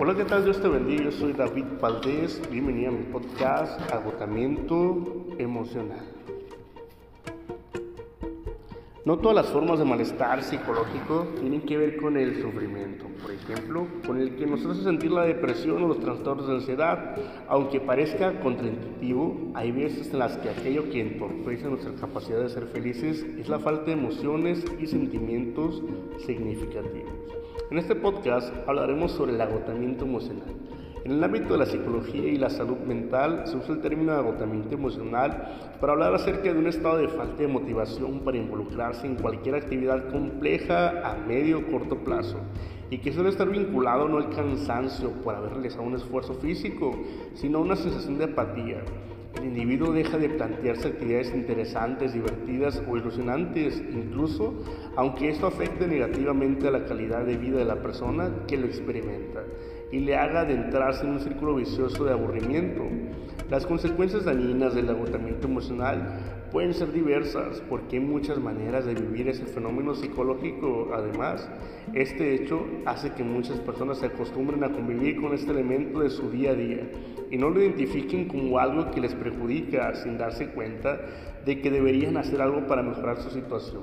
Hola, ¿qué tal? Dios te bendiga. Yo soy David Valdés. Bienvenido a mi podcast Agotamiento Emocional. No todas las formas de malestar psicológico tienen que ver con el sufrimiento. Ejemplo, con el que nos hace sentir la depresión o los trastornos de ansiedad. Aunque parezca contraintuitivo, hay veces en las que aquello que entorpece nuestra capacidad de ser felices es la falta de emociones y sentimientos significativos. En este podcast hablaremos sobre el agotamiento emocional. En el ámbito de la psicología y la salud mental se usa el término de agotamiento emocional para hablar acerca de un estado de falta de motivación para involucrarse en cualquier actividad compleja a medio o corto plazo y que suele estar vinculado no al cansancio por haber realizado un esfuerzo físico, sino a una sensación de apatía. El individuo deja de plantearse actividades interesantes, divertidas o ilusionantes, incluso aunque esto afecte negativamente a la calidad de vida de la persona que lo experimenta y le haga adentrarse en un círculo vicioso de aburrimiento. Las consecuencias dañinas del agotamiento emocional pueden ser diversas porque hay muchas maneras de vivir ese fenómeno psicológico. Además, este hecho hace que muchas personas se acostumbren a convivir con este elemento de su día a día y no lo identifiquen como algo que les perjudica sin darse cuenta de que deberían hacer algo para mejorar su situación.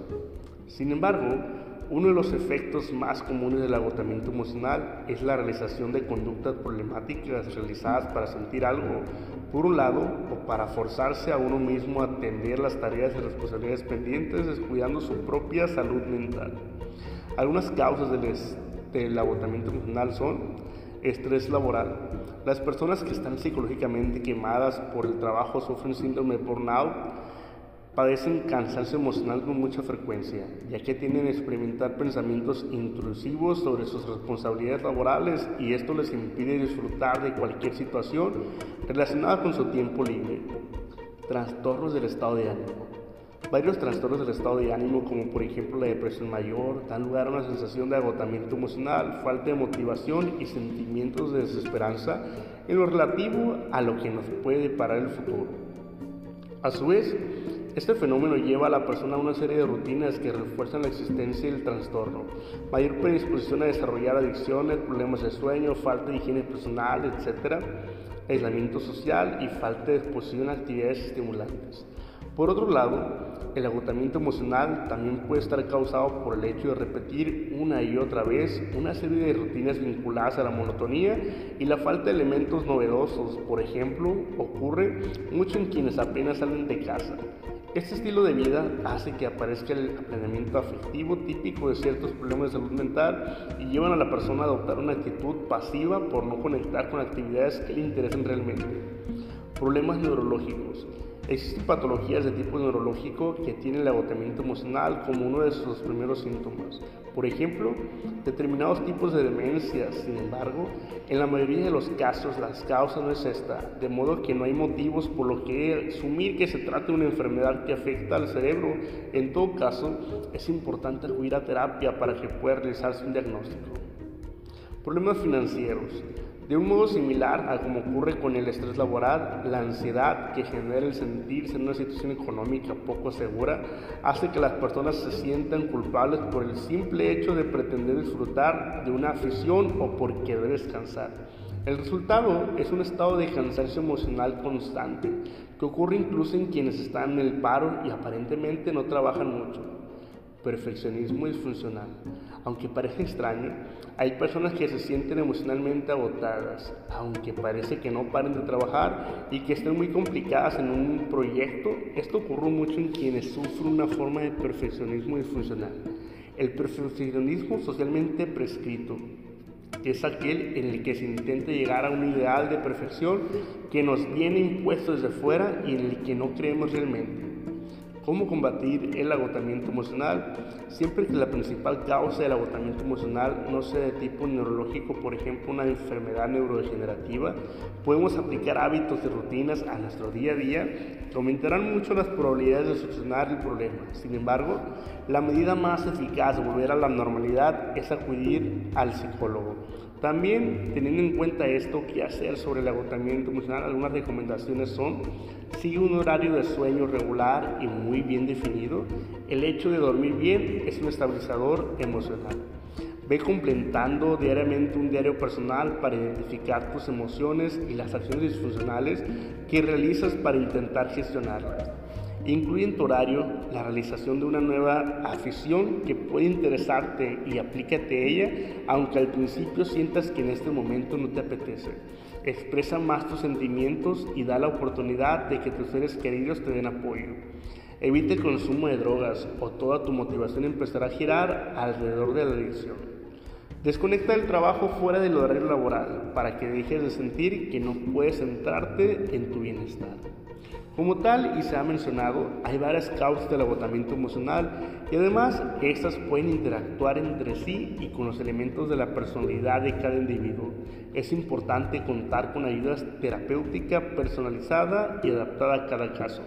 Sin embargo, uno de los efectos más comunes del agotamiento emocional es la realización de conductas problemáticas realizadas para sentir algo, por un lado, o para forzarse a uno mismo a atender las tareas y responsabilidades pendientes, descuidando su propia salud mental. Algunas causas del, del agotamiento emocional son estrés laboral. Las personas que están psicológicamente quemadas por el trabajo sufren síndrome de burnout padecen cansancio emocional con mucha frecuencia, ya que tienden a experimentar pensamientos intrusivos sobre sus responsabilidades laborales y esto les impide disfrutar de cualquier situación relacionada con su tiempo libre. Trastornos del estado de ánimo. Varios trastornos del estado de ánimo, como por ejemplo la depresión mayor, dan lugar a una sensación de agotamiento emocional, falta de motivación y sentimientos de desesperanza en lo relativo a lo que nos puede deparar el futuro. A su vez, este fenómeno lleva a la persona a una serie de rutinas que refuerzan la existencia del trastorno, mayor predisposición a desarrollar adicciones, problemas de sueño, falta de higiene personal, etc., aislamiento social y falta de exposición a actividades estimulantes. Por otro lado, el agotamiento emocional también puede estar causado por el hecho de repetir una y otra vez una serie de rutinas vinculadas a la monotonía y la falta de elementos novedosos. Por ejemplo, ocurre mucho en quienes apenas salen de casa. Este estilo de vida hace que aparezca el aplanamiento afectivo típico de ciertos problemas de salud mental y llevan a la persona a adoptar una actitud pasiva por no conectar con actividades que le interesan realmente. Problemas neurológicos. Existen patologías de tipo neurológico que tienen el agotamiento emocional como uno de sus primeros síntomas. Por ejemplo, determinados tipos de demencia, sin embargo, en la mayoría de los casos las causas no es esta, de modo que no hay motivos por lo que asumir que se trata de una enfermedad que afecta al cerebro. En todo caso, es importante acudir a terapia para que pueda realizarse un diagnóstico. Problemas financieros. De un modo similar a como ocurre con el estrés laboral, la ansiedad que genera el sentirse en una situación económica poco segura hace que las personas se sientan culpables por el simple hecho de pretender disfrutar de una afición o por querer descansar. El resultado es un estado de cansancio emocional constante, que ocurre incluso en quienes están en el paro y aparentemente no trabajan mucho perfeccionismo disfuncional. Aunque parece extraño, hay personas que se sienten emocionalmente agotadas, aunque parece que no paren de trabajar y que estén muy complicadas en un proyecto. Esto ocurre mucho en quienes sufren una forma de perfeccionismo disfuncional. El perfeccionismo socialmente prescrito es aquel en el que se intenta llegar a un ideal de perfección que nos viene impuesto desde fuera y en el que no creemos realmente. ¿Cómo combatir el agotamiento emocional? Siempre que la principal causa del agotamiento emocional no sea de tipo neurológico, por ejemplo una enfermedad neurodegenerativa, podemos aplicar hábitos y rutinas a nuestro día a día que aumentarán mucho las probabilidades de solucionar el problema. Sin embargo, la medida más eficaz de volver a la normalidad es acudir al psicólogo. También, teniendo en cuenta esto, qué hacer sobre el agotamiento emocional, algunas recomendaciones son, sigue un horario de sueño regular y muy bien definido. El hecho de dormir bien es un estabilizador emocional. Ve completando diariamente un diario personal para identificar tus emociones y las acciones disfuncionales que realizas para intentar gestionarlas. Incluye en tu horario la realización de una nueva afición que puede interesarte y aplícate a ella, aunque al principio sientas que en este momento no te apetece. Expresa más tus sentimientos y da la oportunidad de que tus seres queridos te den apoyo. Evite el consumo de drogas o toda tu motivación empezará a girar alrededor de la adicción. Desconecta del trabajo fuera del horario laboral para que dejes de sentir que no puedes centrarte en tu bienestar. Como tal, y se ha mencionado, hay varias causas del agotamiento emocional y además estas pueden interactuar entre sí y con los elementos de la personalidad de cada individuo. Es importante contar con ayuda terapéutica personalizada y adaptada a cada caso.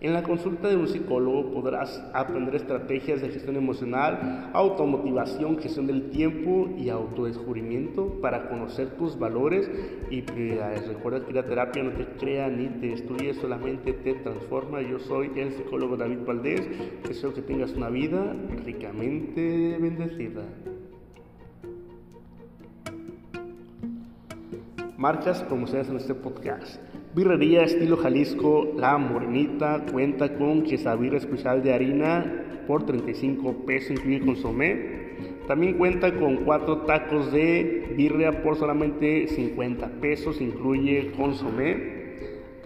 En la consulta de un psicólogo podrás aprender estrategias de gestión emocional, automotivación, gestión del tiempo y autodescubrimiento para conocer tus valores y prioridades. Recuerda que la terapia no te crea ni te destruye, solamente te transforma. Yo soy el psicólogo David Valdés. Deseo que tengas una vida ricamente bendecida. Marcas promociones en este podcast. Birrería estilo Jalisco La Morenita cuenta con quesadilla especial de harina por 35 pesos, incluye consomé. También cuenta con cuatro tacos de birria por solamente 50 pesos, incluye consomé.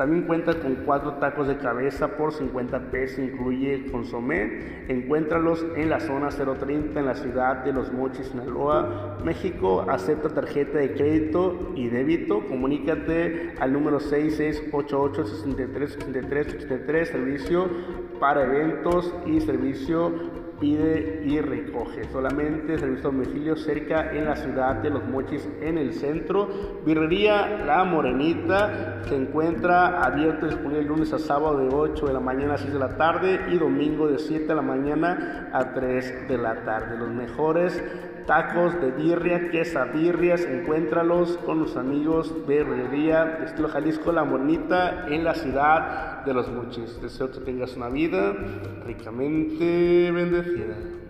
También cuenta con cuatro tacos de cabeza por 50 pesos, incluye consomé. Encuéntralos en la zona 030 en la ciudad de Los Mochis, Sinaloa, México. Acepta tarjeta de crédito y débito. Comunícate al número 6688 63 83 servicio para eventos y servicio pide y recoge. Solamente servicio a domicilio cerca en la ciudad de Los Mochis, en el centro. Birrería La Morenita se encuentra abierto y disponible lunes a sábado de 8 de la mañana a 6 de la tarde y domingo de 7 de la mañana a 3 de la tarde. Los mejores tacos de birria, quesadillas, encuéntralos con los amigos de Birrería Estilo Jalisco La Morenita en la ciudad de Los Mochis. Deseo que tengas una vida ricamente bendecida.